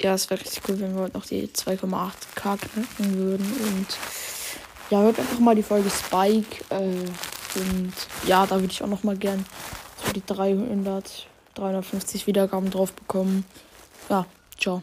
ja, es wäre richtig cool, wenn wir heute noch die 2,8k knacken würden. Und ja, hört einfach mal die Folge Spike. Äh, und ja, da würde ich auch noch mal gern so die 300, 350 Wiedergaben drauf bekommen. Ja, ciao.